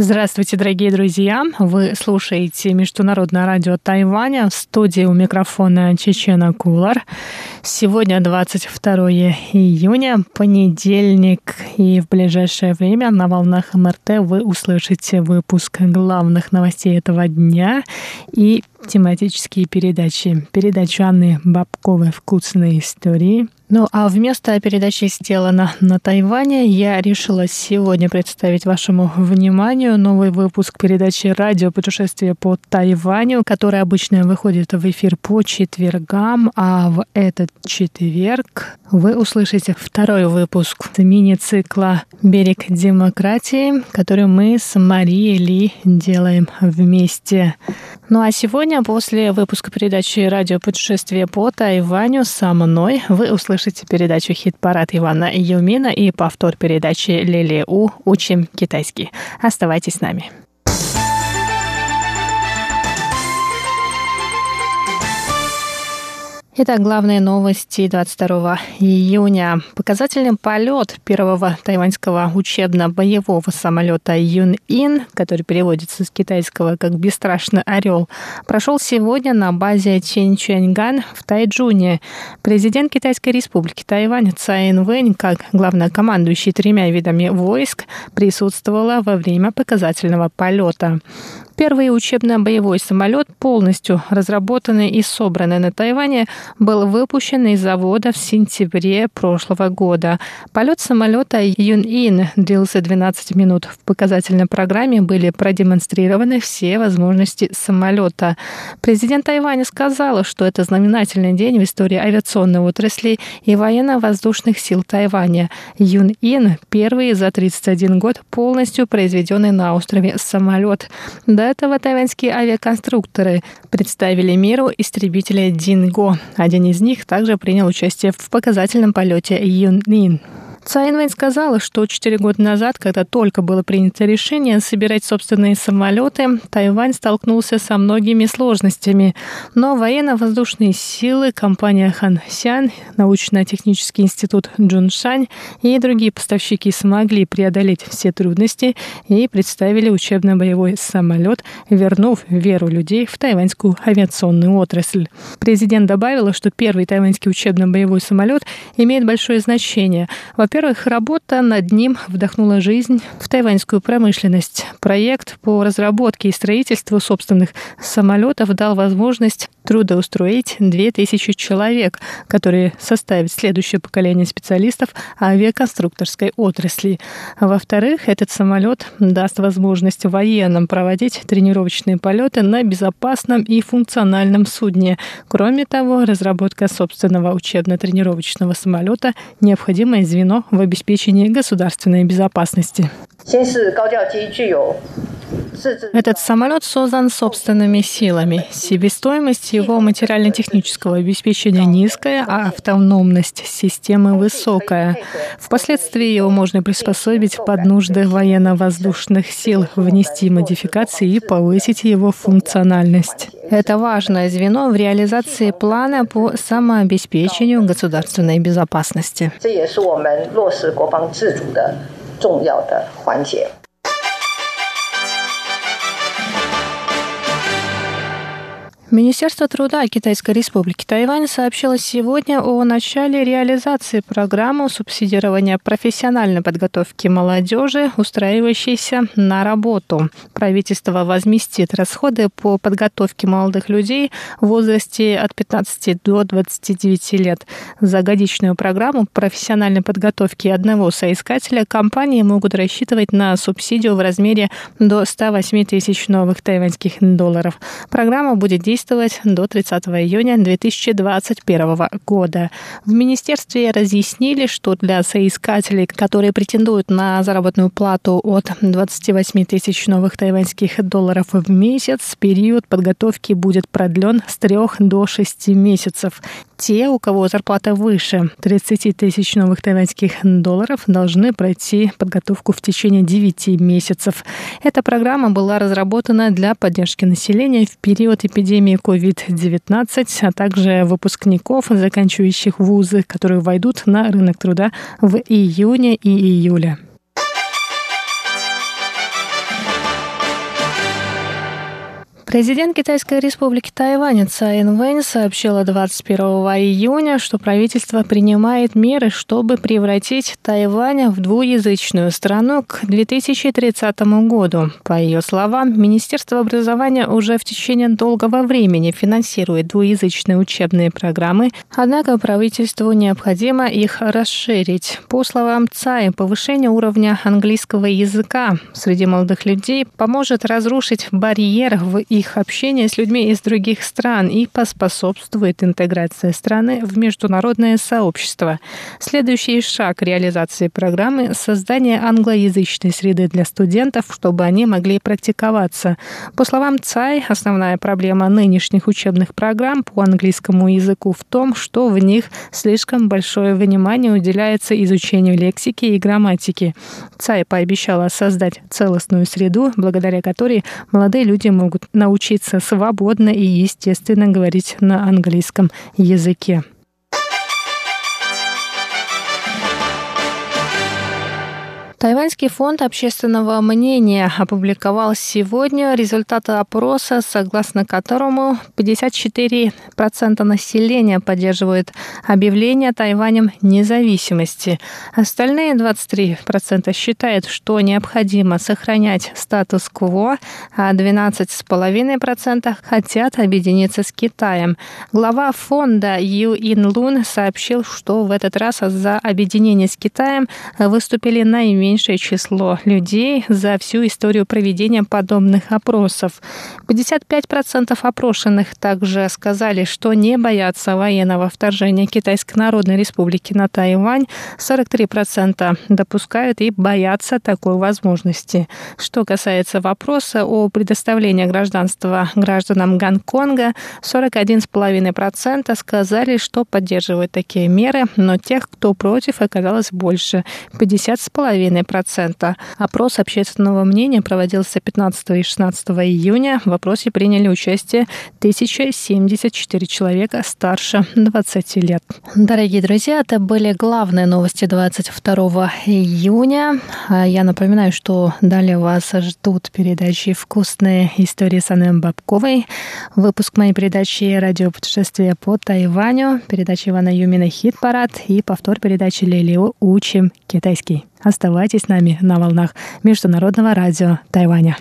Здравствуйте, дорогие друзья! Вы слушаете Международное радио Тайваня в студии у микрофона Чечена Кулар. Сегодня 22 июня, понедельник, и в ближайшее время на волнах МРТ вы услышите выпуск главных новостей этого дня и тематические передачи. Передачу Анны Бабковой «Вкусные истории», ну а вместо передачи «Сделано на Тайване» я решила сегодня представить вашему вниманию новый выпуск передачи «Радио путешествие по Тайваню», который обычно выходит в эфир по четвергам, а в этот четверг вы услышите второй выпуск мини-цикла «Берег демократии», который мы с Марией Ли делаем вместе. Ну а сегодня, после выпуска передачи «Радио путешествие по Тайваню» со мной, вы услышите передачу «Хит-парад» Ивана Юмина и повтор передачи «Лили У. Учим китайский». Оставайтесь с нами. Итак, главные новости 22 июня. Показательный полет первого тайваньского учебно-боевого самолета Юн-Ин, который переводится с китайского как «бесстрашный орел», прошел сегодня на базе Чинчуэньган в Тайджуне. Президент Китайской республики Тайвань Цай Вэнь, как главнокомандующий тремя видами войск, присутствовала во время показательного полета. Первый учебно-боевой самолет, полностью разработанный и собранный на Тайване, был выпущен из завода в сентябре прошлого года. Полет самолета Юн-Ин длился 12 минут. В показательной программе были продемонстрированы все возможности самолета. Президент Тайваня сказала, что это знаменательный день в истории авиационной отрасли и военно-воздушных сил Тайваня. Юн-Ин – первый за 31 год полностью произведенный на острове самолет. До этого тайваньские авиаконструкторы представили миру истребителя Динго. Один из них также принял участие в показательном полете Юнин. Цайнвейн сказала, что 4 года назад, когда только было принято решение собирать собственные самолеты, Тайвань столкнулся со многими сложностями. Но военно-воздушные силы, компания Хан Сян, научно-технический институт Джуншань и другие поставщики смогли преодолеть все трудности и представили учебно-боевой самолет, вернув веру людей в тайваньскую авиационную отрасль. Президент добавила, что первый тайваньский учебно-боевой самолет имеет большое значение. Во-первых, во-первых, работа над ним вдохнула жизнь в тайваньскую промышленность. Проект по разработке и строительству собственных самолетов дал возможность трудоустроить 2000 человек, которые составят следующее поколение специалистов авиаконструкторской отрасли. Во-вторых, этот самолет даст возможность военным проводить тренировочные полеты на безопасном и функциональном судне. Кроме того, разработка собственного учебно-тренировочного самолета – необходимое звено в обеспечении государственной безопасности. Этот самолет создан собственными силами. Себестоимость его материально-технического обеспечения низкая, а автономность системы высокая. Впоследствии его можно приспособить под нужды военно-воздушных сил, внести модификации и повысить его функциональность. Это важное звено в реализации плана по самообеспечению государственной безопасности. 重要的环节。 Министерство труда Китайской Республики Тайвань сообщило сегодня о начале реализации программы субсидирования профессиональной подготовки молодежи, устраивающейся на работу. Правительство возместит расходы по подготовке молодых людей в возрасте от 15 до 29 лет. За годичную программу профессиональной подготовки одного соискателя компании могут рассчитывать на субсидию в размере до 108 тысяч новых тайваньских долларов. Программа будет действовать действовать до 30 июня 2021 года. В министерстве разъяснили, что для соискателей, которые претендуют на заработную плату от 28 тысяч новых тайваньских долларов в месяц, период подготовки будет продлен с 3 до 6 месяцев. Те, у кого зарплата выше 30 тысяч новых тайваньских долларов, должны пройти подготовку в течение 9 месяцев. Эта программа была разработана для поддержки населения в период эпидемии COVID-19, а также выпускников, заканчивающих вузы, которые войдут на рынок труда в июне и июле. Президент Китайской республики Тайвань Цай Инвэнь сообщила 21 июня, что правительство принимает меры, чтобы превратить Тайвань в двуязычную страну к 2030 году. По ее словам, Министерство образования уже в течение долгого времени финансирует двуязычные учебные программы, однако правительству необходимо их расширить. По словам Цай, повышение уровня английского языка среди молодых людей поможет разрушить барьер в их общение с людьми из других стран и поспособствует интеграции страны в международное сообщество. Следующий шаг реализации программы – создание англоязычной среды для студентов, чтобы они могли практиковаться. По словам ЦАЙ, основная проблема нынешних учебных программ по английскому языку в том, что в них слишком большое внимание уделяется изучению лексики и грамматики. ЦАЙ пообещала создать целостную среду, благодаря которой молодые люди могут научиться научиться свободно и естественно говорить на английском языке. Тайваньский фонд общественного мнения опубликовал сегодня результаты опроса, согласно которому 54% населения поддерживают объявление Тайванем независимости. Остальные 23% считают, что необходимо сохранять статус-кво, а 12,5% хотят объединиться с Китаем. Глава фонда Ю Ин Лун сообщил, что в этот раз за объединение с Китаем выступили наименее наименьшее число людей за всю историю проведения подобных опросов. 55% опрошенных также сказали, что не боятся военного вторжения Китайской Народной Республики на Тайвань. 43% допускают и боятся такой возможности. Что касается вопроса о предоставлении гражданства гражданам Гонконга, 41,5% сказали, что поддерживают такие меры, но тех, кто против, оказалось больше – 50,5%. 2,5%. Опрос общественного мнения проводился 15 и 16 июня. В опросе приняли участие 1074 человека старше 20 лет. Дорогие друзья, это были главные новости 22 июня. А я напоминаю, что далее вас ждут передачи «Вкусные истории» с Анной Бабковой, выпуск моей передачи «Радио путешествия по Тайваню», передача Ивана Юмина «Хит-парад» и повтор передачи Лилио «Учим китайский». Оставайтесь с нами на волнах Международного радио Тайваня.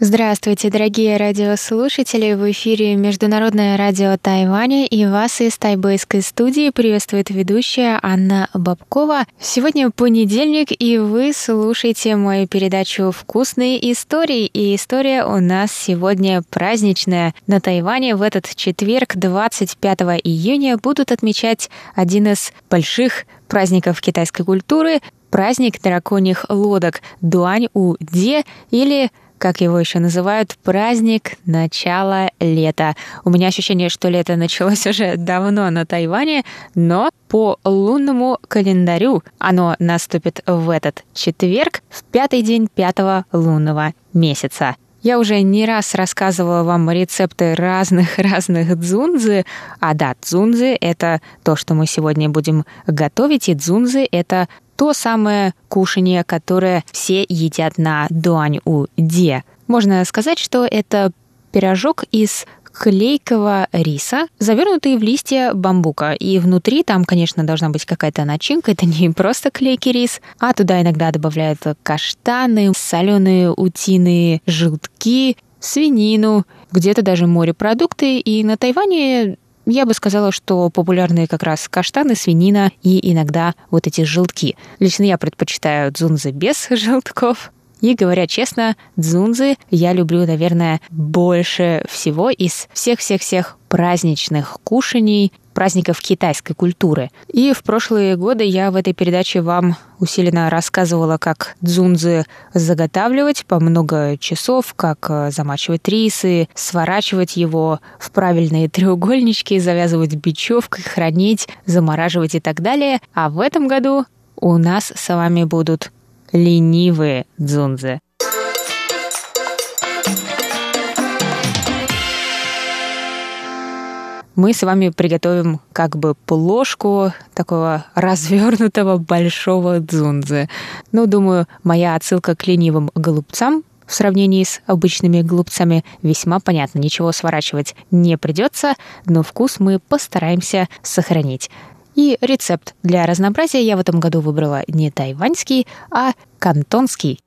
Здравствуйте, дорогие радиослушатели! В эфире Международное радио Тайваня и вас из тайбэйской студии приветствует ведущая Анна Бабкова. Сегодня понедельник, и вы слушаете мою передачу «Вкусные истории». И история у нас сегодня праздничная. На Тайване в этот четверг, 25 июня, будут отмечать один из больших праздников китайской культуры – праздник драконьих лодок Дуань-У-Де или как его еще называют, праздник начала лета. У меня ощущение, что лето началось уже давно на Тайване, но по лунному календарю оно наступит в этот четверг, в пятый день пятого лунного месяца. Я уже не раз рассказывала вам рецепты разных-разных дзунзы. А да, дзунзы — это то, что мы сегодня будем готовить, и дзунзы — это то самое кушание, которое все едят на дуань-у-де. Можно сказать, что это пирожок из клейкого риса, завернутые в листья бамбука. И внутри там, конечно, должна быть какая-то начинка. Это не просто клейкий рис, а туда иногда добавляют каштаны, соленые утиные желтки, свинину, где-то даже морепродукты. И на Тайване я бы сказала, что популярные как раз каштаны, свинина и иногда вот эти желтки. Лично я предпочитаю дзунзы без желтков. И говоря честно, дзунзы я люблю, наверное, больше всего из всех-всех-всех праздничных кушаний, праздников китайской культуры. И в прошлые годы я в этой передаче вам усиленно рассказывала, как дзунзы заготавливать по много часов, как э, замачивать рисы, сворачивать его в правильные треугольнички, завязывать бечевкой, хранить, замораживать и так далее. А в этом году у нас с вами будут ленивые дзунзы. Мы с вами приготовим как бы плошку такого развернутого большого дзунзы. Ну, думаю, моя отсылка к ленивым голубцам в сравнении с обычными голубцами весьма понятна. Ничего сворачивать не придется, но вкус мы постараемся сохранить. И рецепт для разнообразия я в этом году выбрала не тайваньский, а кантонский.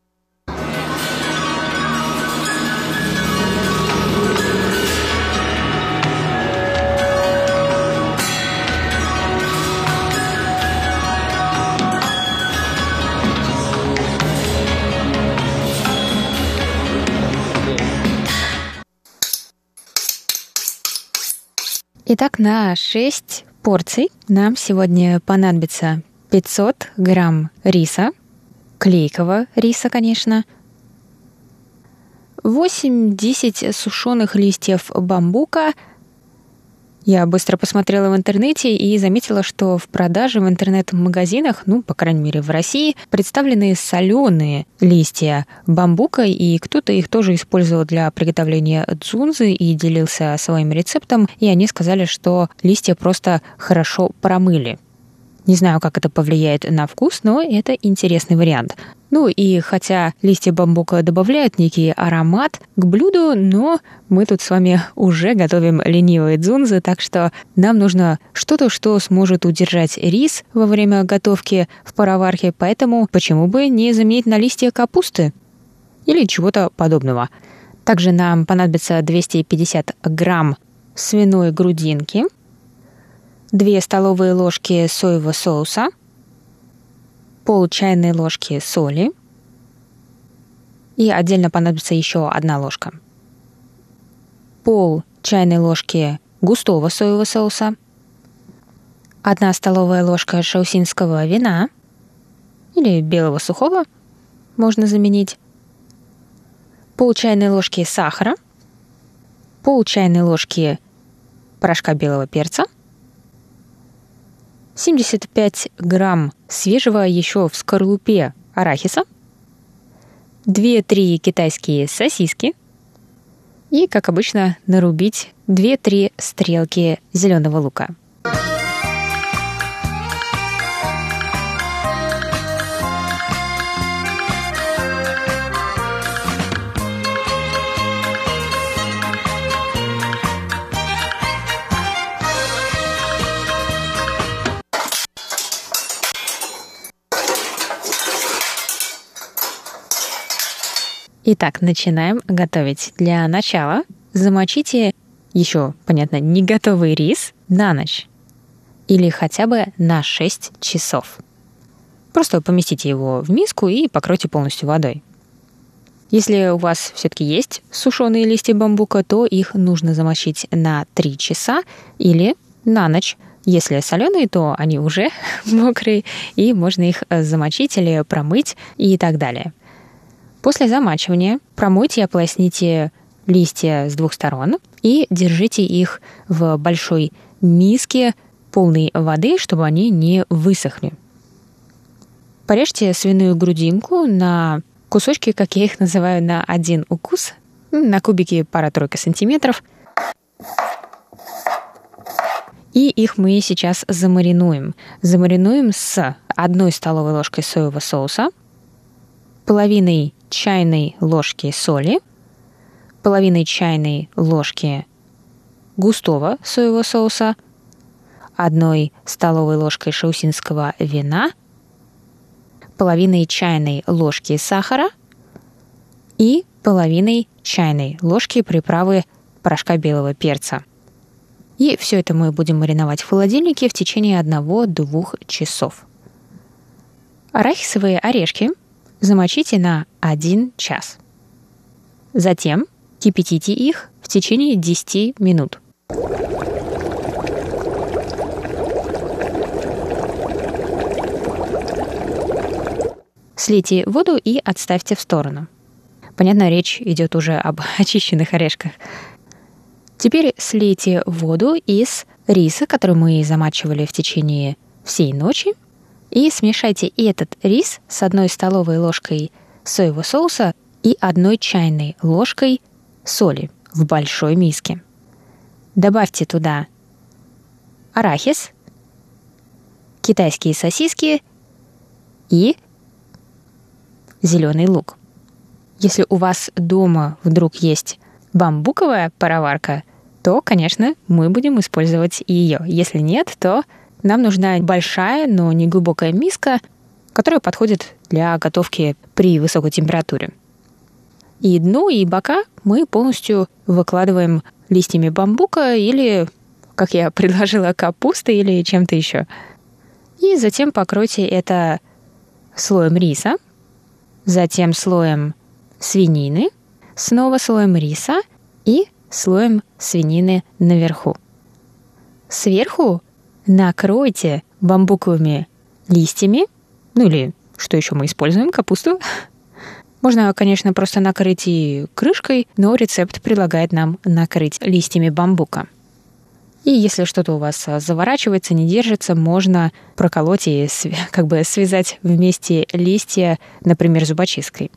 Итак, на 6 порций нам сегодня понадобится 500 грамм риса, клейкого риса, конечно, 8-10 сушеных листьев бамбука – я быстро посмотрела в интернете и заметила, что в продаже в интернет-магазинах, ну, по крайней мере, в России, представлены соленые листья бамбука, и кто-то их тоже использовал для приготовления дзунзы и делился своим рецептом, и они сказали, что листья просто хорошо промыли. Не знаю, как это повлияет на вкус, но это интересный вариант. Ну и хотя листья бамбука добавляют некий аромат к блюду, но мы тут с вами уже готовим ленивые дзунзы, так что нам нужно что-то, что сможет удержать рис во время готовки в пароварке, поэтому почему бы не заменить на листья капусты или чего-то подобного. Также нам понадобится 250 грамм свиной грудинки, 2 столовые ложки соевого соуса – пол чайной ложки соли. И отдельно понадобится еще одна ложка. Пол чайной ложки густого соевого соуса, одна столовая ложка шаусинского вина или белого сухого можно заменить, пол чайной ложки сахара, пол чайной ложки порошка белого перца – 75 грамм свежего еще в скорлупе арахиса, 2-3 китайские сосиски. И, как обычно, нарубить 2-3 стрелки зеленого лука – Итак, начинаем готовить. Для начала замочите еще, понятно, не готовый рис на ночь или хотя бы на 6 часов. Просто поместите его в миску и покройте полностью водой. Если у вас все-таки есть сушеные листья бамбука, то их нужно замочить на 3 часа или на ночь. Если соленые, то они уже мокрые, и можно их замочить или промыть и так далее. После замачивания промойте и ополосните листья с двух сторон и держите их в большой миске полной воды, чтобы они не высохли. Порежьте свиную грудинку на кусочки, как я их называю, на один укус, на кубики пара-тройка сантиметров. И их мы сейчас замаринуем. Замаринуем с одной столовой ложкой соевого соуса, половиной чайной ложки соли, половиной чайной ложки густого соевого соуса, одной столовой ложкой шаусинского вина, половиной чайной ложки сахара и половиной чайной ложки приправы порошка белого перца. И все это мы будем мариновать в холодильнике в течение 1-2 часов. Арахисовые орешки замочите на 1 час. Затем кипятите их в течение 10 минут. Слейте воду и отставьте в сторону. Понятно, речь идет уже об очищенных орешках. Теперь слейте воду из риса, который мы замачивали в течение всей ночи, и смешайте этот рис с одной столовой ложкой соевого соуса и одной чайной ложкой соли в большой миске. Добавьте туда арахис, китайские сосиски и зеленый лук. Если у вас дома вдруг есть бамбуковая пароварка, то, конечно, мы будем использовать ее. Если нет, то нам нужна большая, но не глубокая миска, которая подходит для готовки при высокой температуре. И дно, и бока мы полностью выкладываем листьями бамбука или, как я предложила, капустой или чем-то еще. И затем покройте это слоем риса, затем слоем свинины, снова слоем риса и слоем свинины наверху. Сверху накройте бамбуковыми листьями, ну или что еще мы используем, капусту. Можно, конечно, просто накрыть и крышкой, но рецепт предлагает нам накрыть листьями бамбука. И если что-то у вас заворачивается, не держится, можно проколоть и как бы связать вместе листья, например, зубочисткой.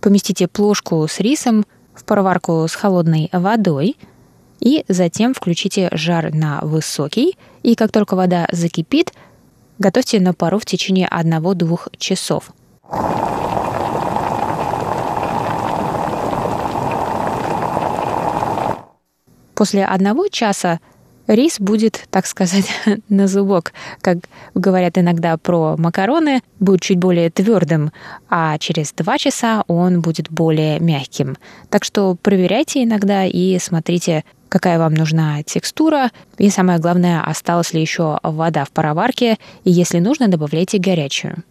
Поместите плошку с рисом в пароварку с холодной водой и затем включите жар на высокий. И как только вода закипит, готовьте на пару в течение 1-2 часов. После одного часа рис будет, так сказать, на зубок. Как говорят иногда про макароны, будет чуть более твердым, а через два часа он будет более мягким. Так что проверяйте иногда и смотрите, какая вам нужна текстура, и самое главное, осталась ли еще вода в пароварке, и если нужно, добавляйте горячую.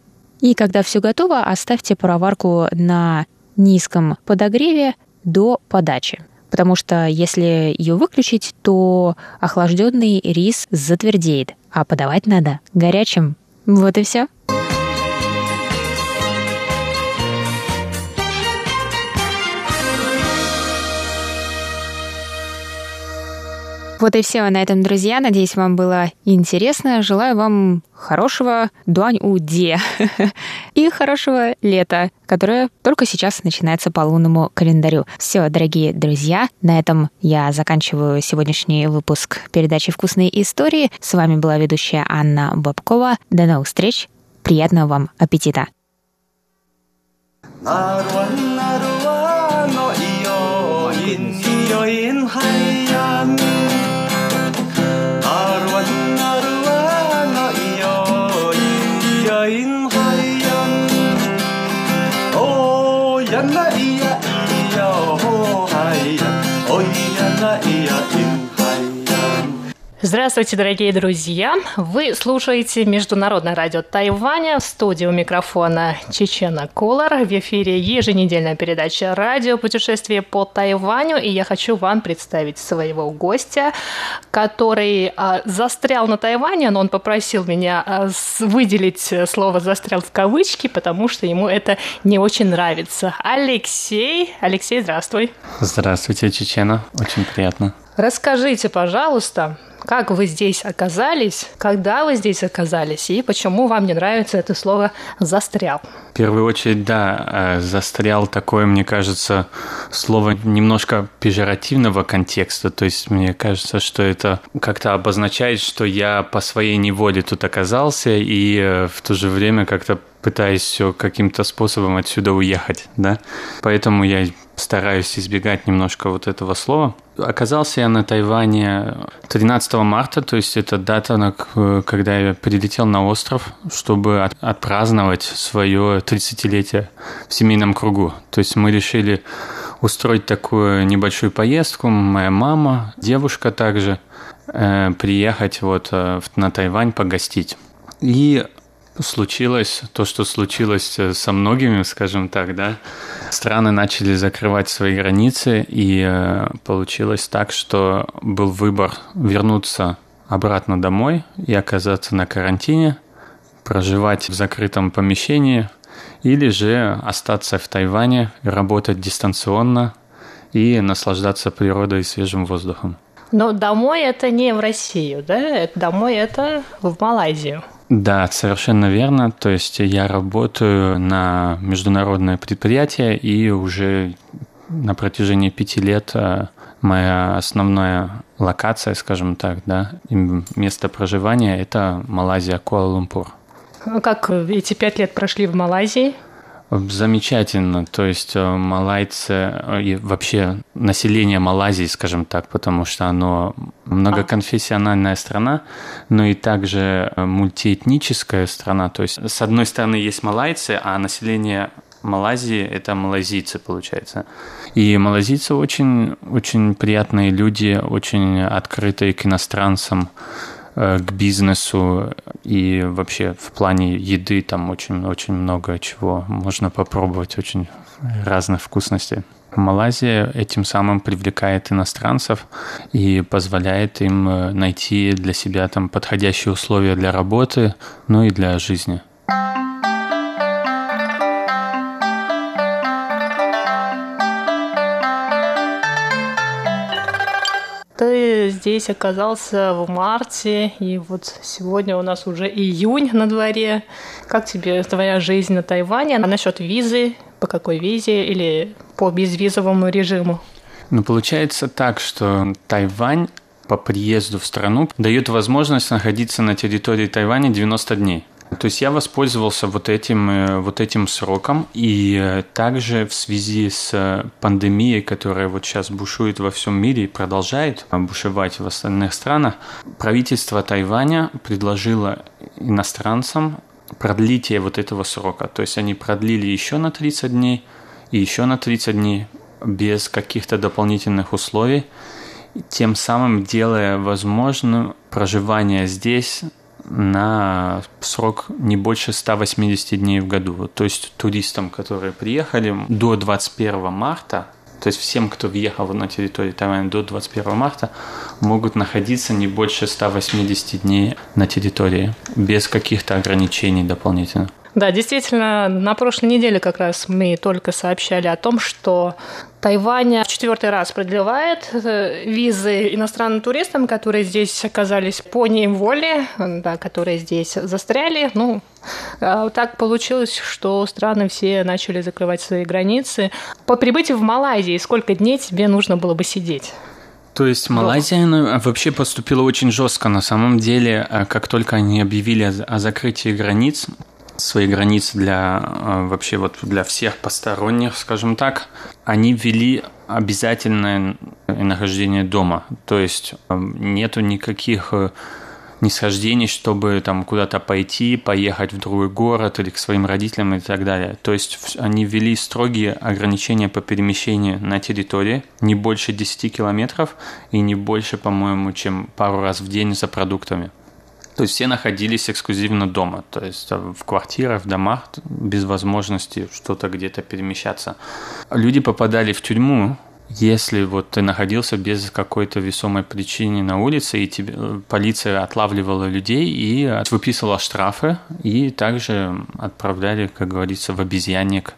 И когда все готово, оставьте пароварку на низком подогреве до подачи потому что если ее выключить, то охлажденный рис затвердеет, а подавать надо горячим. Вот и все. Вот и все на этом, друзья. Надеюсь, вам было интересно. Желаю вам хорошего дуань-у-де и хорошего лета, которое только сейчас начинается по лунному календарю. Все, дорогие друзья, на этом я заканчиваю сегодняшний выпуск передачи «Вкусные истории». С вами была ведущая Анна Бабкова. До новых встреч. Приятного вам аппетита. な Здравствуйте, дорогие друзья! Вы слушаете Международное радио Тайваня в студии у микрофона Чечена Колор. В эфире еженедельная передача «Радио путешествие по Тайваню». И я хочу вам представить своего гостя, который а, застрял на Тайване, но он попросил меня а, выделить слово «застрял» в кавычки, потому что ему это не очень нравится. Алексей. Алексей, здравствуй. Здравствуйте, Чечена. Очень приятно. Расскажите, пожалуйста, как вы здесь оказались, когда вы здесь оказались и почему вам не нравится это слово «застрял». В первую очередь, да, э, «застрял» такое, мне кажется, слово немножко пежоративного контекста, то есть мне кажется, что это как-то обозначает, что я по своей неволе тут оказался и э, в то же время как-то пытаюсь все каким-то способом отсюда уехать, да. Поэтому я стараюсь избегать немножко вот этого слова. Оказался я на Тайване 13 марта, то есть это дата, когда я прилетел на остров, чтобы отпраздновать свое 30-летие в семейном кругу. То есть мы решили устроить такую небольшую поездку. Моя мама, девушка также, э, приехать вот э, на Тайвань погостить. И случилось то, что случилось э, со многими, скажем так, да. Страны начали закрывать свои границы, и э, получилось так, что был выбор вернуться обратно домой и оказаться на карантине, проживать в закрытом помещении, или же остаться в Тайване, работать дистанционно и наслаждаться природой и свежим воздухом. Но домой это не в Россию, да? Домой это в Малайзию. Да, совершенно верно. То есть я работаю на международное предприятие, и уже на протяжении пяти лет э, моя основная локация, скажем так, да, место проживания – это Малайзия, Куала-Лумпур. Как эти пять лет прошли в Малайзии? Замечательно. То есть э, малайцы э, и вообще население Малайзии, скажем так, потому что оно многоконфессиональная страна, но и также э, мультиэтническая страна. То есть с одной стороны есть малайцы, а население Малайзии – это малазийцы, получается. И малазийцы очень, очень приятные люди, очень открытые к иностранцам. Э, к бизнесу и вообще в плане еды там очень-очень много чего можно попробовать, очень разных вкусностей. Малайзия этим самым привлекает иностранцев и позволяет им э, найти для себя там подходящие условия для работы, ну и для жизни. Здесь оказался в марте, и вот сегодня у нас уже июнь на дворе. Как тебе твоя жизнь на Тайване? А насчет визы? По какой визе или по безвизовому режиму? Ну, получается так, что Тайвань по приезду в страну дает возможность находиться на территории Тайваня 90 дней. То есть я воспользовался вот этим, э, вот этим сроком, и э, также в связи с э, пандемией, которая вот сейчас бушует во всем мире и продолжает бушевать в остальных странах, правительство Тайваня предложило иностранцам продлитие вот этого срока. То есть они продлили еще на 30 дней и еще на 30 дней без каких-то дополнительных условий, тем самым делая возможным проживание здесь на срок не больше 180 дней в году. То есть туристам, которые приехали до 21 марта, то есть всем, кто въехал на территорию Тайваня до 21 марта, могут находиться не больше 180 дней на территории, без каких-то ограничений дополнительно. Да, действительно, на прошлой неделе как раз мы только сообщали о том, что Тайвань в четвертый раз продлевает э, визы иностранным туристам, которые здесь оказались по неволе, да, которые здесь застряли. Ну, а так получилось, что страны все начали закрывать свои границы. По прибытию в Малайзии сколько дней тебе нужно было бы сидеть? То есть Малайзия ну, вообще поступила очень жестко. На самом деле, э, как только они объявили о закрытии границ, свои границы для э, вообще вот для всех посторонних, скажем так, они ввели обязательное нахождение дома. То есть э, нету никаких э, нисхождений, чтобы там куда-то пойти, поехать в другой город или к своим родителям и так далее. То есть они ввели строгие ограничения по перемещению на территории, не больше 10 километров и не больше, по-моему, чем пару раз в день за продуктами. То есть все находились эксклюзивно дома, то есть в квартирах, в домах, без возможности что-то где-то перемещаться. Люди попадали в тюрьму, если вот ты находился без какой-то весомой причины на улице, и тебе, э, полиция отлавливала людей и выписывала штрафы, и также отправляли, как говорится, в обезьянник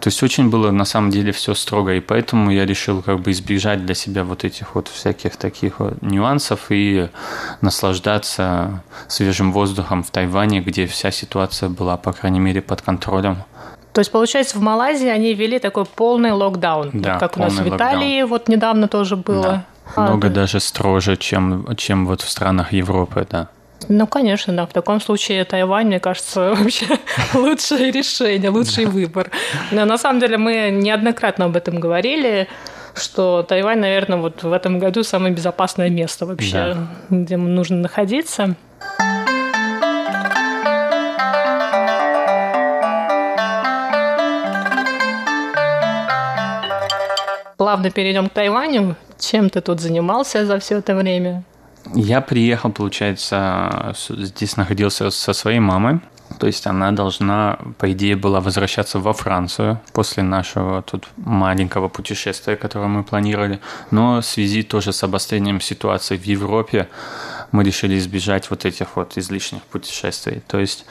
то есть очень было на самом деле все строго, и поэтому я решил как бы избежать для себя вот этих вот всяких таких вот нюансов и наслаждаться свежим воздухом в Тайване, где вся ситуация была, по крайней мере, под контролем. То есть, получается, в Малайзии они ввели такой полный локдаун, да, как у нас в Италии локдаун. вот недавно тоже было. Да. Много а, даже строже, чем, чем вот в странах Европы, да. Ну, конечно, да. В таком случае Тайвань, мне кажется, вообще лучшее решение, лучший выбор. Но на самом деле мы неоднократно об этом говорили что Тайвань, наверное, вот в этом году самое безопасное место вообще, да. где нужно находиться. Плавно перейдем к Тайваню. Чем ты тут занимался за все это время? Я приехал, получается, здесь находился со своей мамой. То есть она должна, по идее, была возвращаться во Францию после нашего тут маленького путешествия, которое мы планировали. Но в связи тоже с обострением ситуации в Европе мы решили избежать вот этих вот излишних путешествий. То есть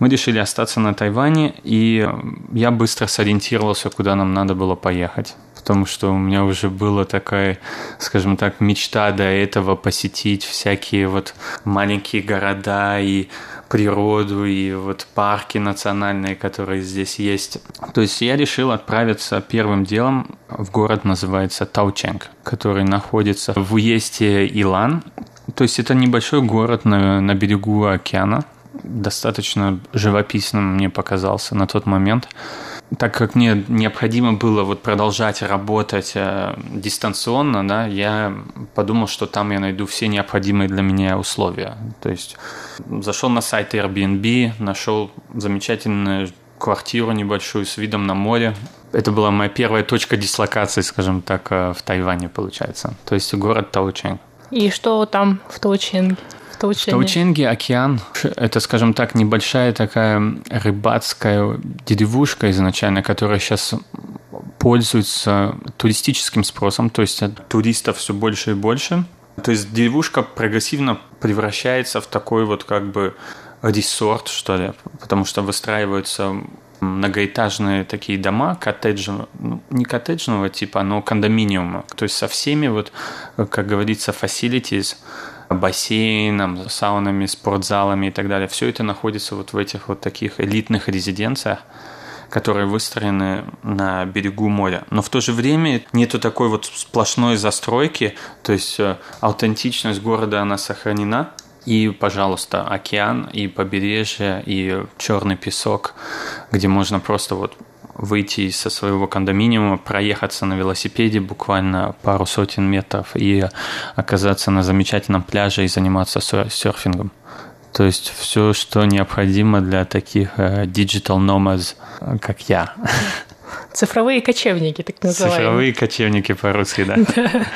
мы решили остаться на Тайване, и я быстро сориентировался, куда нам надо было поехать потому что у меня уже была такая, скажем так, мечта до этого посетить всякие вот маленькие города и природу и вот парки национальные, которые здесь есть. То есть я решил отправиться первым делом в город, называется Таученг, который находится в уезде Илан. То есть это небольшой город на, на берегу океана, достаточно живописным мне показался на тот момент так как мне необходимо было вот продолжать работать э, дистанционно, да, я подумал, что там я найду все необходимые для меня условия. То есть зашел на сайт Airbnb, нашел замечательную квартиру небольшую с видом на море. Это была моя первая точка дислокации, скажем так, э, в Тайване, получается. То есть город Таучэнь. И что там в Таученге? Таученге? В Таученге океан. Это, скажем так, небольшая такая рыбацкая деревушка изначально, которая сейчас пользуется туристическим спросом, то есть туристов все больше и больше. То есть деревушка прогрессивно превращается в такой вот как бы ресорт, что ли, потому что выстраиваются многоэтажные такие дома, коттеджи, ну, не коттеджного типа, но кондоминиума. То есть со всеми, вот, как говорится, facilities, бассейном, саунами, спортзалами и так далее. Все это находится вот в этих вот таких элитных резиденциях которые выстроены на берегу моря. Но в то же время нету такой вот сплошной застройки, то есть э, аутентичность города, она сохранена. И, пожалуйста, океан, и побережье, и черный песок, где можно просто вот выйти со своего кондоминиума, проехаться на велосипеде буквально пару сотен метров и оказаться на замечательном пляже и заниматься серфингом. То есть все, что необходимо для таких э, digital nomads, как я. Цифровые кочевники, так называемые. Цифровые кочевники по-русски, да.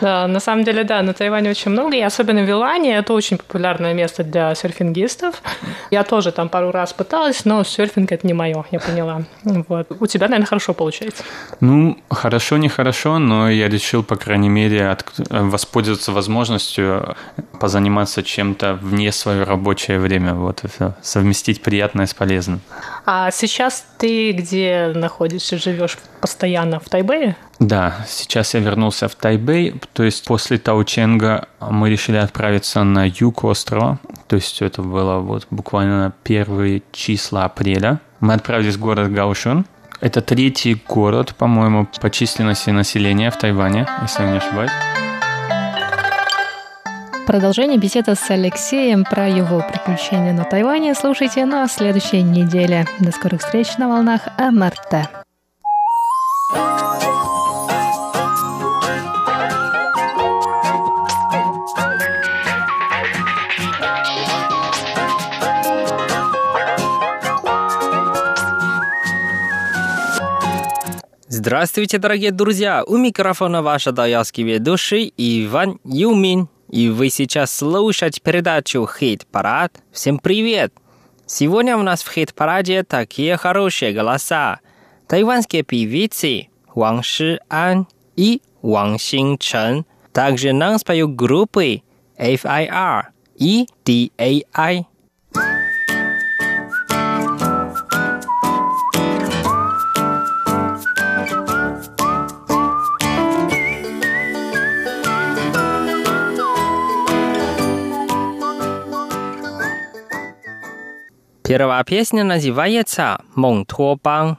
Да, на самом деле, да, на Тайване очень много, и особенно в Вилане это очень популярное место для серфингистов. Я тоже там пару раз пыталась, но серфинг это не мое, я поняла. Вот. У тебя, наверное, хорошо получается. Ну, хорошо, нехорошо, но я решил, по крайней мере, от... воспользоваться возможностью позаниматься чем-то вне свое рабочее время, вот, совместить приятное с полезным. А сейчас ты где находишься, живешь постоянно в Тайбэе? Да, сейчас я вернулся в Тайбэй, то есть после Таученга мы решили отправиться на юг острова, то есть это было вот буквально первые числа апреля. Мы отправились в город Гаушун, это третий город, по-моему, по численности населения в Тайване, если я не ошибаюсь. Продолжение беседы с Алексеем про его приключения на Тайване слушайте на следующей неделе. До скорых встреч на волнах МРТ. Здравствуйте, дорогие друзья! У микрофона ваш даялский ведущий Иван Юмин. И вы сейчас слушаете передачу «Хит-парад». Всем привет! Сегодня у нас в «Хит-параде» такие хорошие голоса. Тайванские певицы Ван Ши Ан и Ван Xing Чен. Также нам споют группы FIR и DAI. Первая песня называется «Монтуобан»,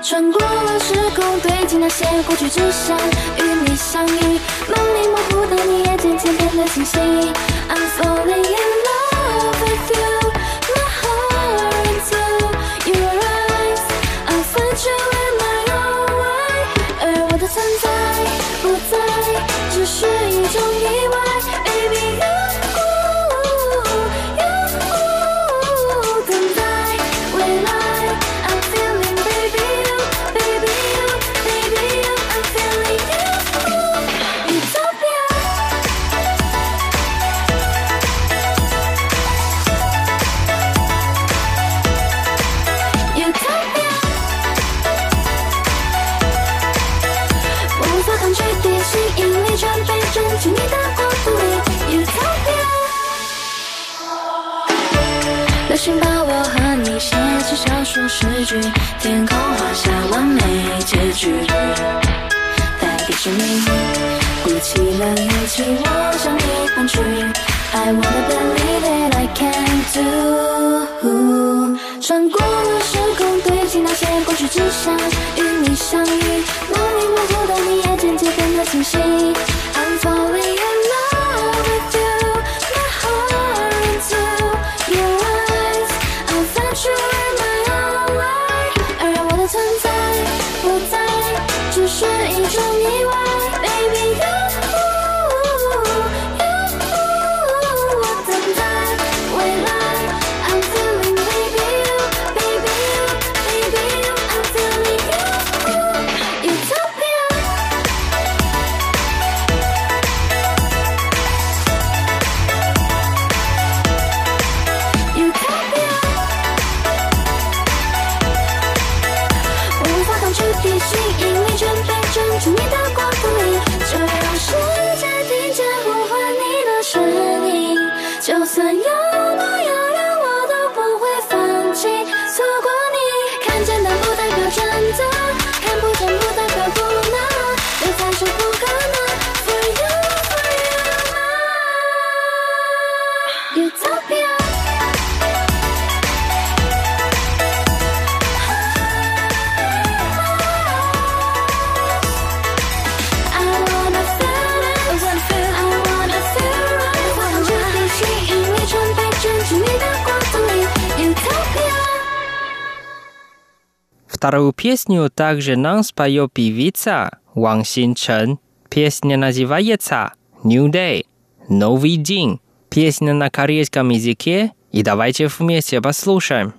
穿过了时空堆积那些过去只想与你相遇。梦里模糊的你也渐渐变得清晰。I'm falling in love with you 是我向你奔去 i wanna believe that i can do. 穿过了时空堆积那些过去只想与你相遇。Вторую песню также нам споет певица Ван Синчен. Песня называется «New Day» — «Новый день». Песня на корейском языке, и давайте вместе послушаем.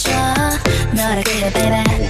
느껴져 너를 그려 baby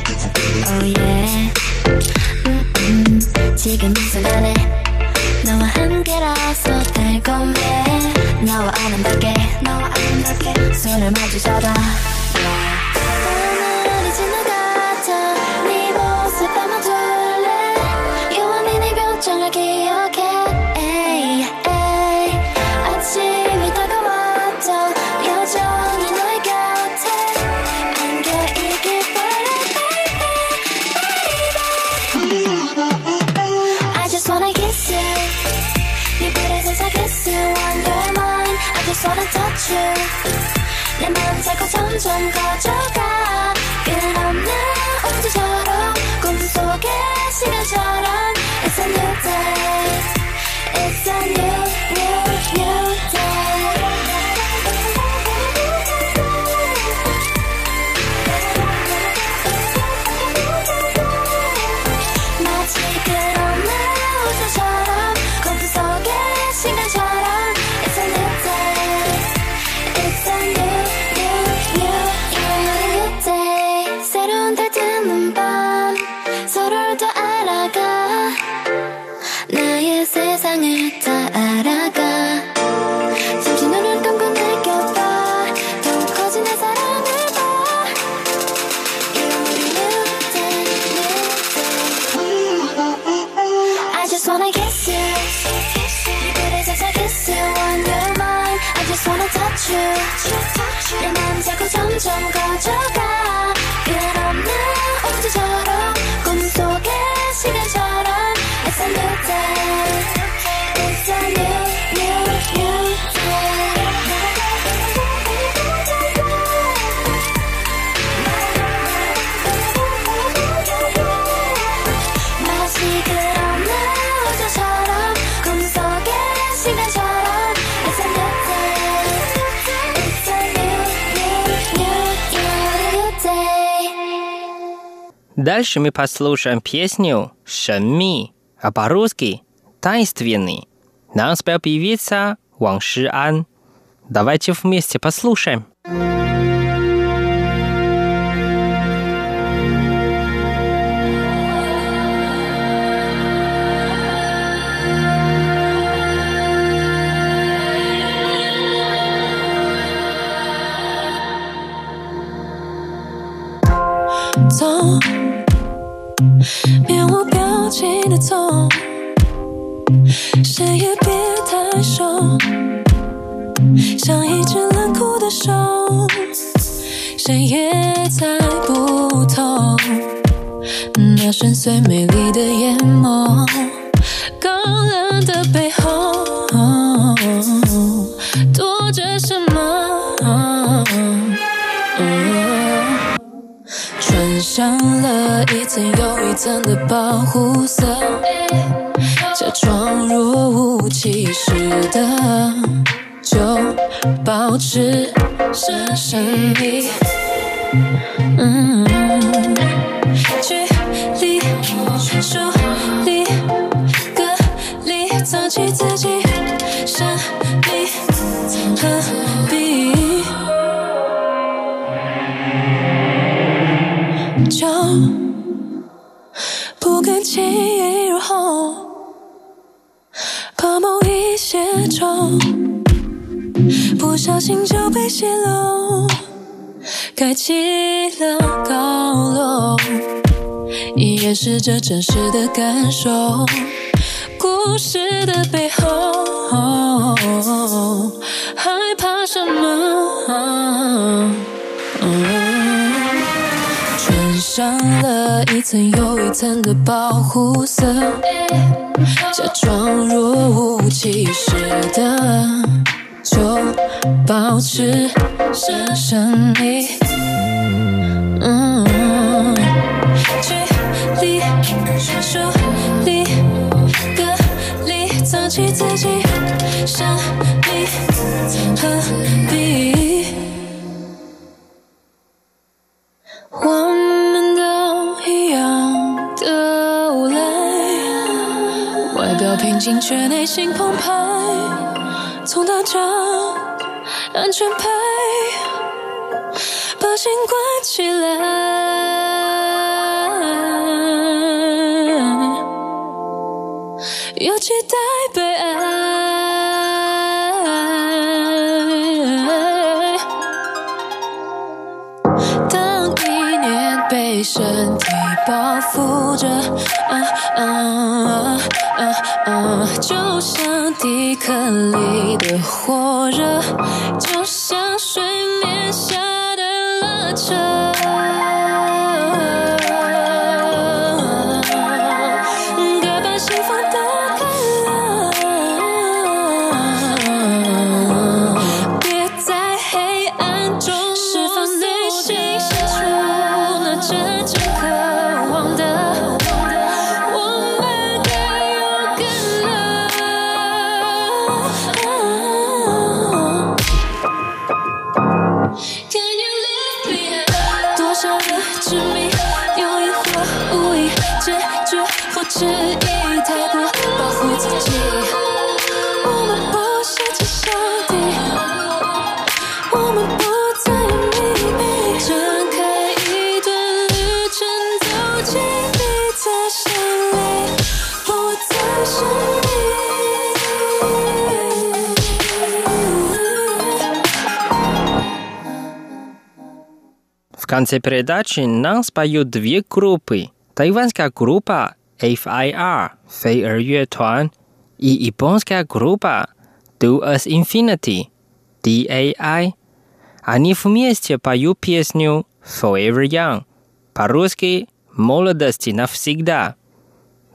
Дальше мы послушаем песню «Шэнми», а по-русски «Таинственный». Нам спел певица Ван Шиан. Давайте вместе послушаем. 走，面无表情的走，谁也别太熟，像一只冷酷的手，谁也猜不透那深邃美丽的眼眸，高冷的背上了一层又一层的保护色，假装若无其事的，就保持神秘。嗯，距离、疏离、隔离，藏起自己小心就被泄露，开启了高楼，掩饰着真实的感受，故事的背后，害怕什么？穿上了一层又一层的保护色，假装若无其事的，就保持神秘。嗯，距离、疏离、隔离，藏起自己神秘，何必？我们都一样的无赖，外表平静却内心澎湃，从大家安全牌把心关起来，又期待被爱。当一念被身包覆着，啊啊啊啊，就像地壳里的火热，就像水面下的拉扯。конце передачи нам споют две группы. Тайванская группа FIR, 飞儿乐团, и японская группа Do Us Infinity, DAI. Они вместе поют песню Forever Young, по-русски «Молодости навсегда».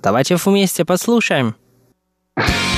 Давайте вместе послушаем.恨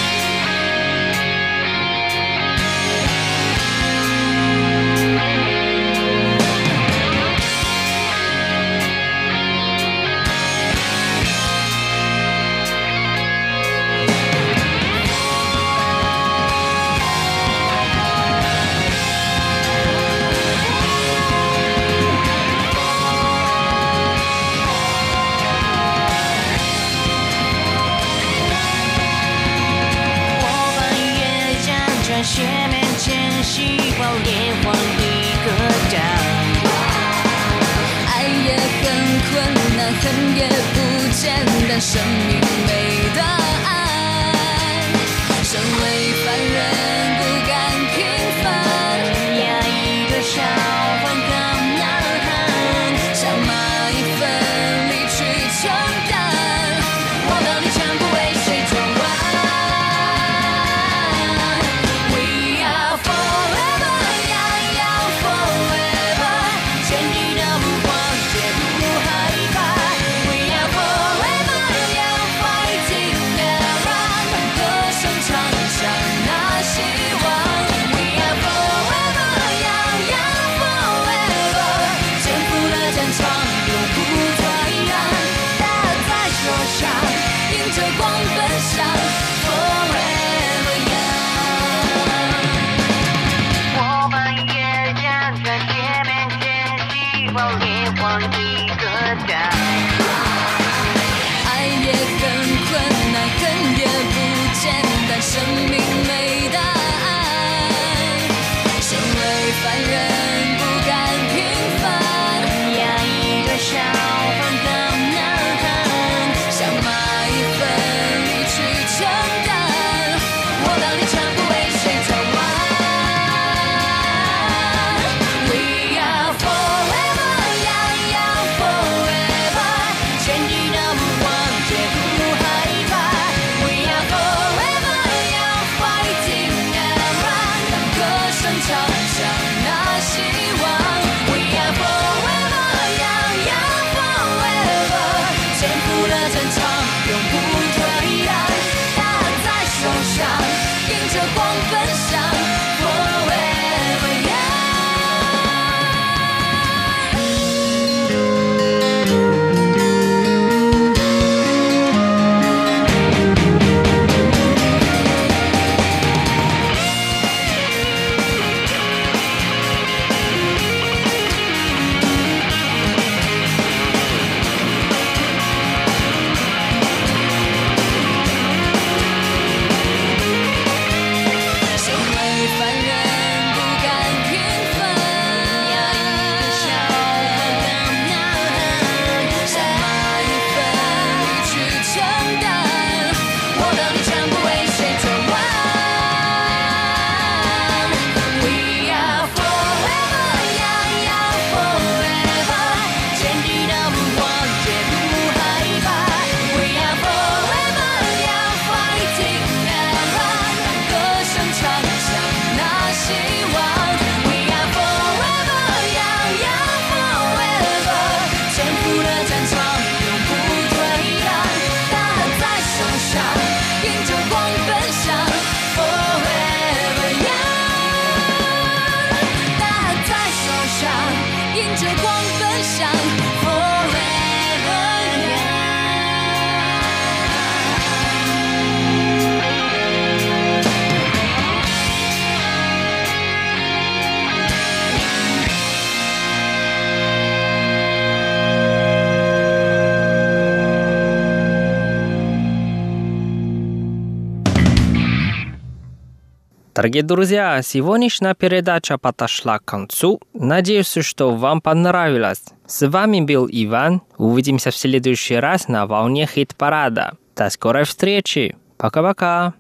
Дорогие друзья, сегодняшняя передача подошла к концу. Надеюсь, что вам понравилось. С вами был Иван. Увидимся в следующий раз на волне хит-парада. До скорой встречи. Пока-пока.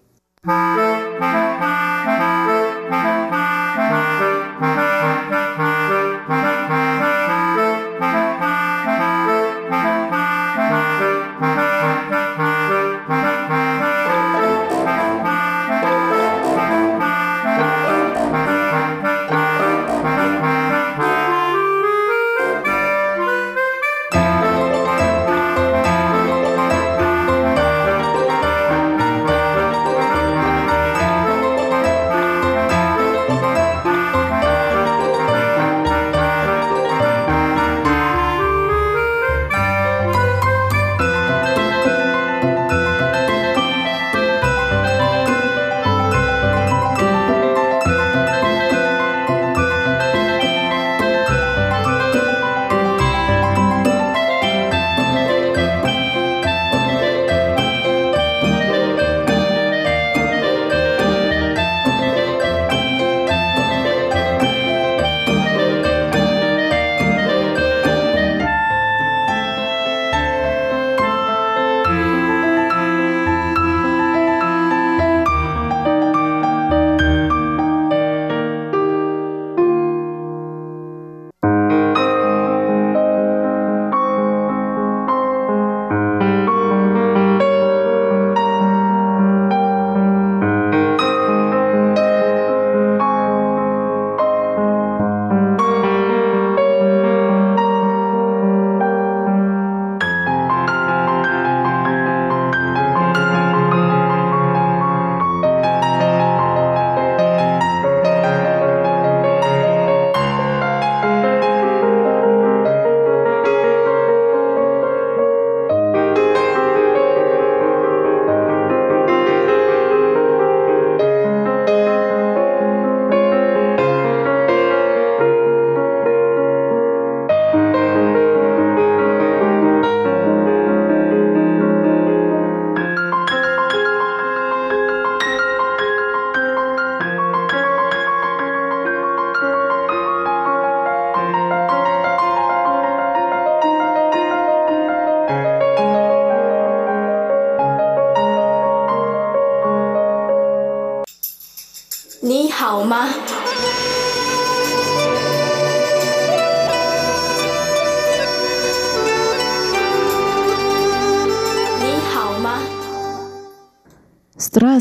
你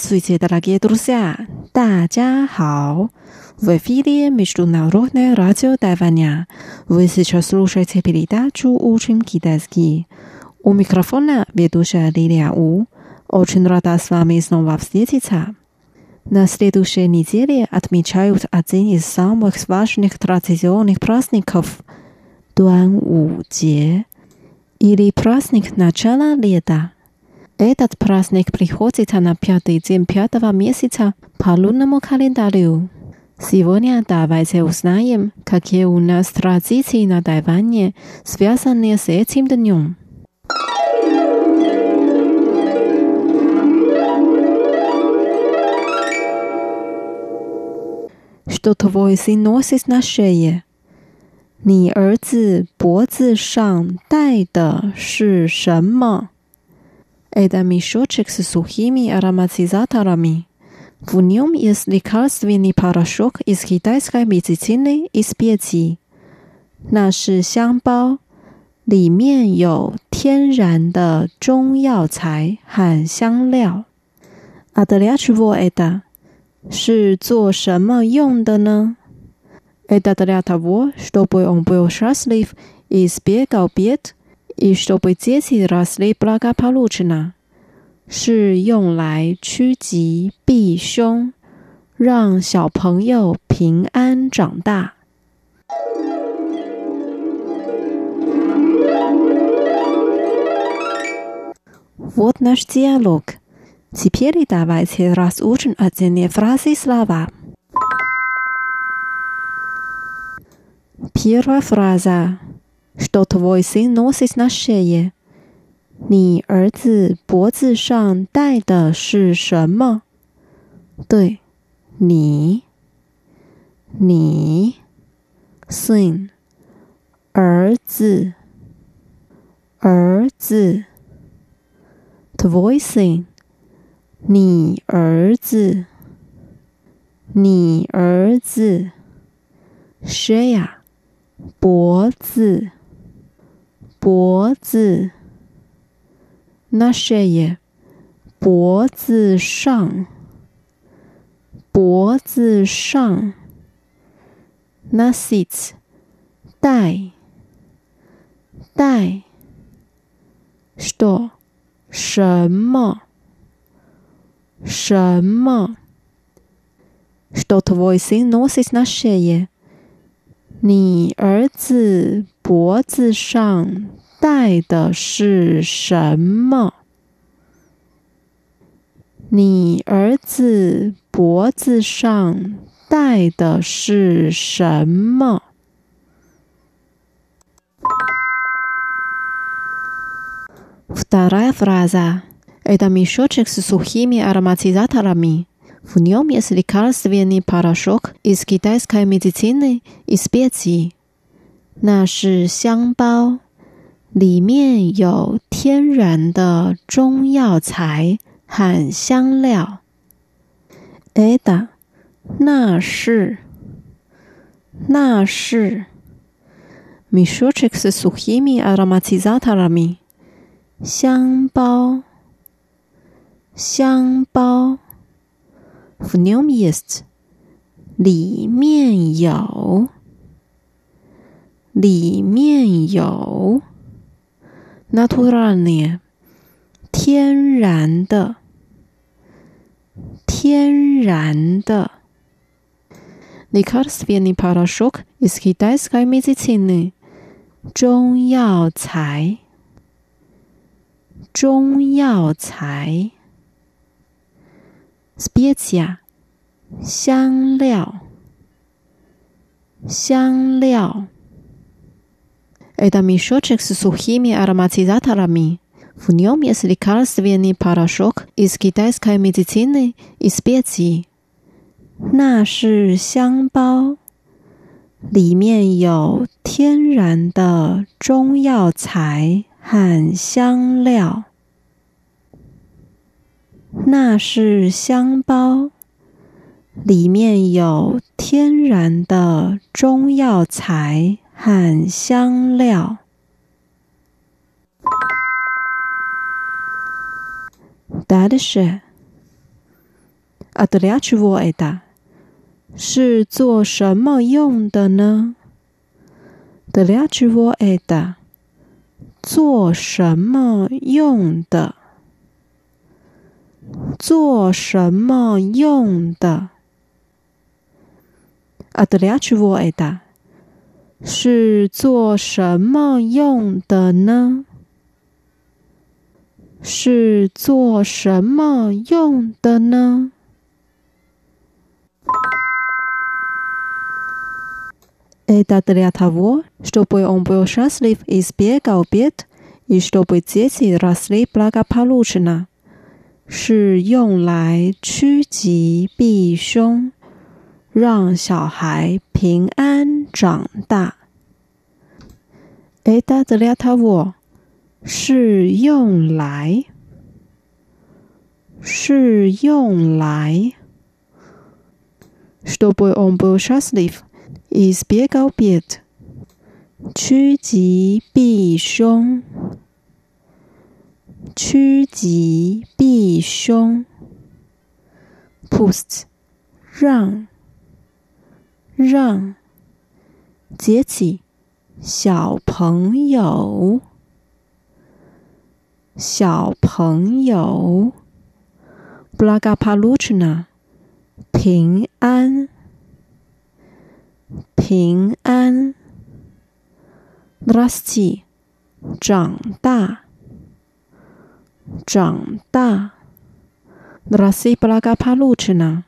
Здравствуйте, дорогие друзья! 大家好! В эфире Международное радио Тайваня. Вы сейчас слушаете передачу «Учим китайский». У микрофона ведущая Лилия У. Очень рада с вами снова встретиться. На следующей неделе отмечают один из самых важных традиционных праздников – Дуан-У-Jie, или праздник начала лета. Этот праздник приходится на пятый день пятого месяца по лунному календарю. Сегодня давайте узнаем, какие у нас традиции на Тайване, связанные с этим днем. Что твой сын носит на шее? 你儿子脖子上戴的是什么 ？Это мешочек с сухими ароматизаторами. В нем есть лекарственный порошок из китайской медицины и специй. 那是香包，里面有天然的中药材和香料。А для чего это？是做什么用的呢？Это для того, чтобы он был счастлив и избегал бед, и чтобы дети росли благополучно. 是用来趋吉避凶，让小朋友平安长大。Вот наш диалог. Теперь давайте разучим отдельные фразы и слова. Первая фраза. Что твой сын носит на шее? 你儿子脖子上戴的是什么？对， 你，你，sin，儿子，儿子，tvoj sin，你儿子，你儿子，shaya，脖子， 脖子。那谁也脖子上，脖子上。那 seats 带带 store 什么什么 store voice in nose is 那谁也你儿子脖子上戴的是什么？你儿子脖子上戴的是什么？Вторая фраза. Это мешочек с сухими ароматизаторами. В нем есть лекарственный порошок из китайской медицины и специй. 那是香包，里面有天然的中药材和香料。Ada，那是，那是。miucheks suhimi aromatizatorami 香包，香包。fnuomiest 里面有。里面有。n a t u r a l。天然的，天然的。Lekarstvenny parashok is kitaiskai medicine，中药材，中药材。Specia，香料，香料。Edamishochek suhimi aromatizatami。В нем есть лекарственный порошок из китайской медицины и специй。那是香包，里面有天然的中药材和香料。那是香包，里面有天然的中药材 和香料。Дальше. А для чего это? 是做什么用的呢？Для чего это? 做什么用的？做什么用的？А для чего это? 是做什么用的呢？是做什么用的呢？Это для того, чтобы он был счастлив и избегал бед, и чтобы дети росли благополучно. 是用来趋吉避凶， 让小孩平安长大。Это для того. 是用来，是用来。Чтобы он был счастлив и избегал бед，趋吉避凶，趋吉避凶。Pust，让， 让，节起，小朋友，小朋友，布拉嘎帕鲁奇娜，平安，平安，拉斯基，长大，长大，拉斯布拉嘎帕鲁奇娜。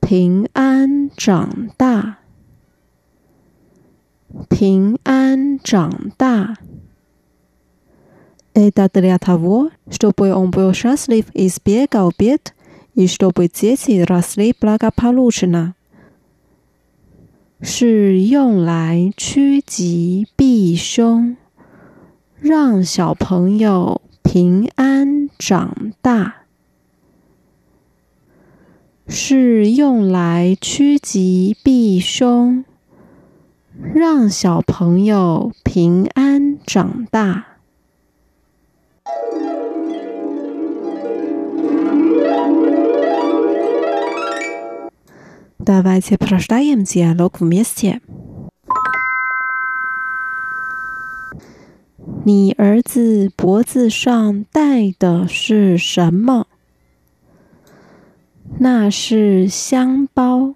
平安长大，平安长大。Это для того, чтобы он был счастлив и избегал бед, и чтобы дети росли благополучно，是用来趋吉避凶，让小朋友平安长大。 是用来趋吉避凶，让小朋友平安长大。Давайте прочитаем диалог вместе。你儿子脖子上戴的是什么？ 那是香包，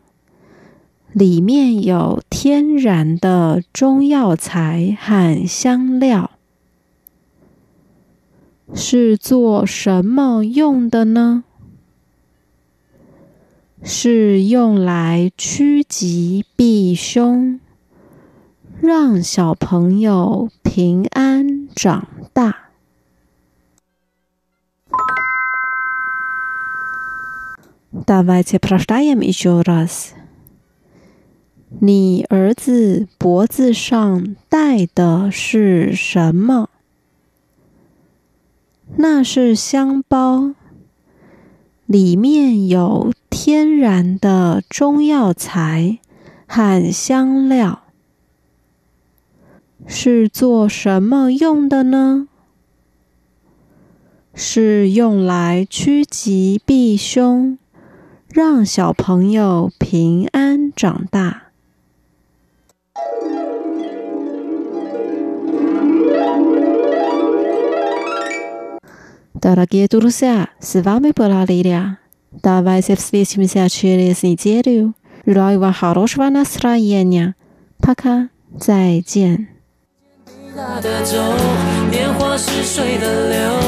里面有天然的中药材和香料，是做什么用的呢？是用来趋吉避凶，让小朋友平安长 Давайте прочитаем еще раз。你儿子脖子上戴的是什么？那是香包，里面有天然的中药材和香料，是做什么用的呢？是用来趋吉避凶。 让小朋友平安长大。Дорогие друзья, с вами была Лилия. Давайте встретимся через неделю. Желаю вам хорошего настроения. Пока，再见。年华似水的流，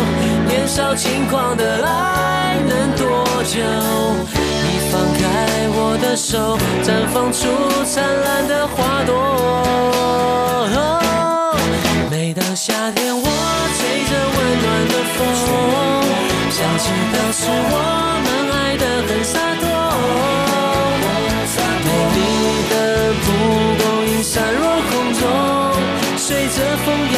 年少轻狂的爱能多久？ 的手，绽放出灿烂的花朵。每当夏天，我吹着温暖的风，想起当时我们爱得很洒脱。美丽的蒲公英散落空中，随着风摇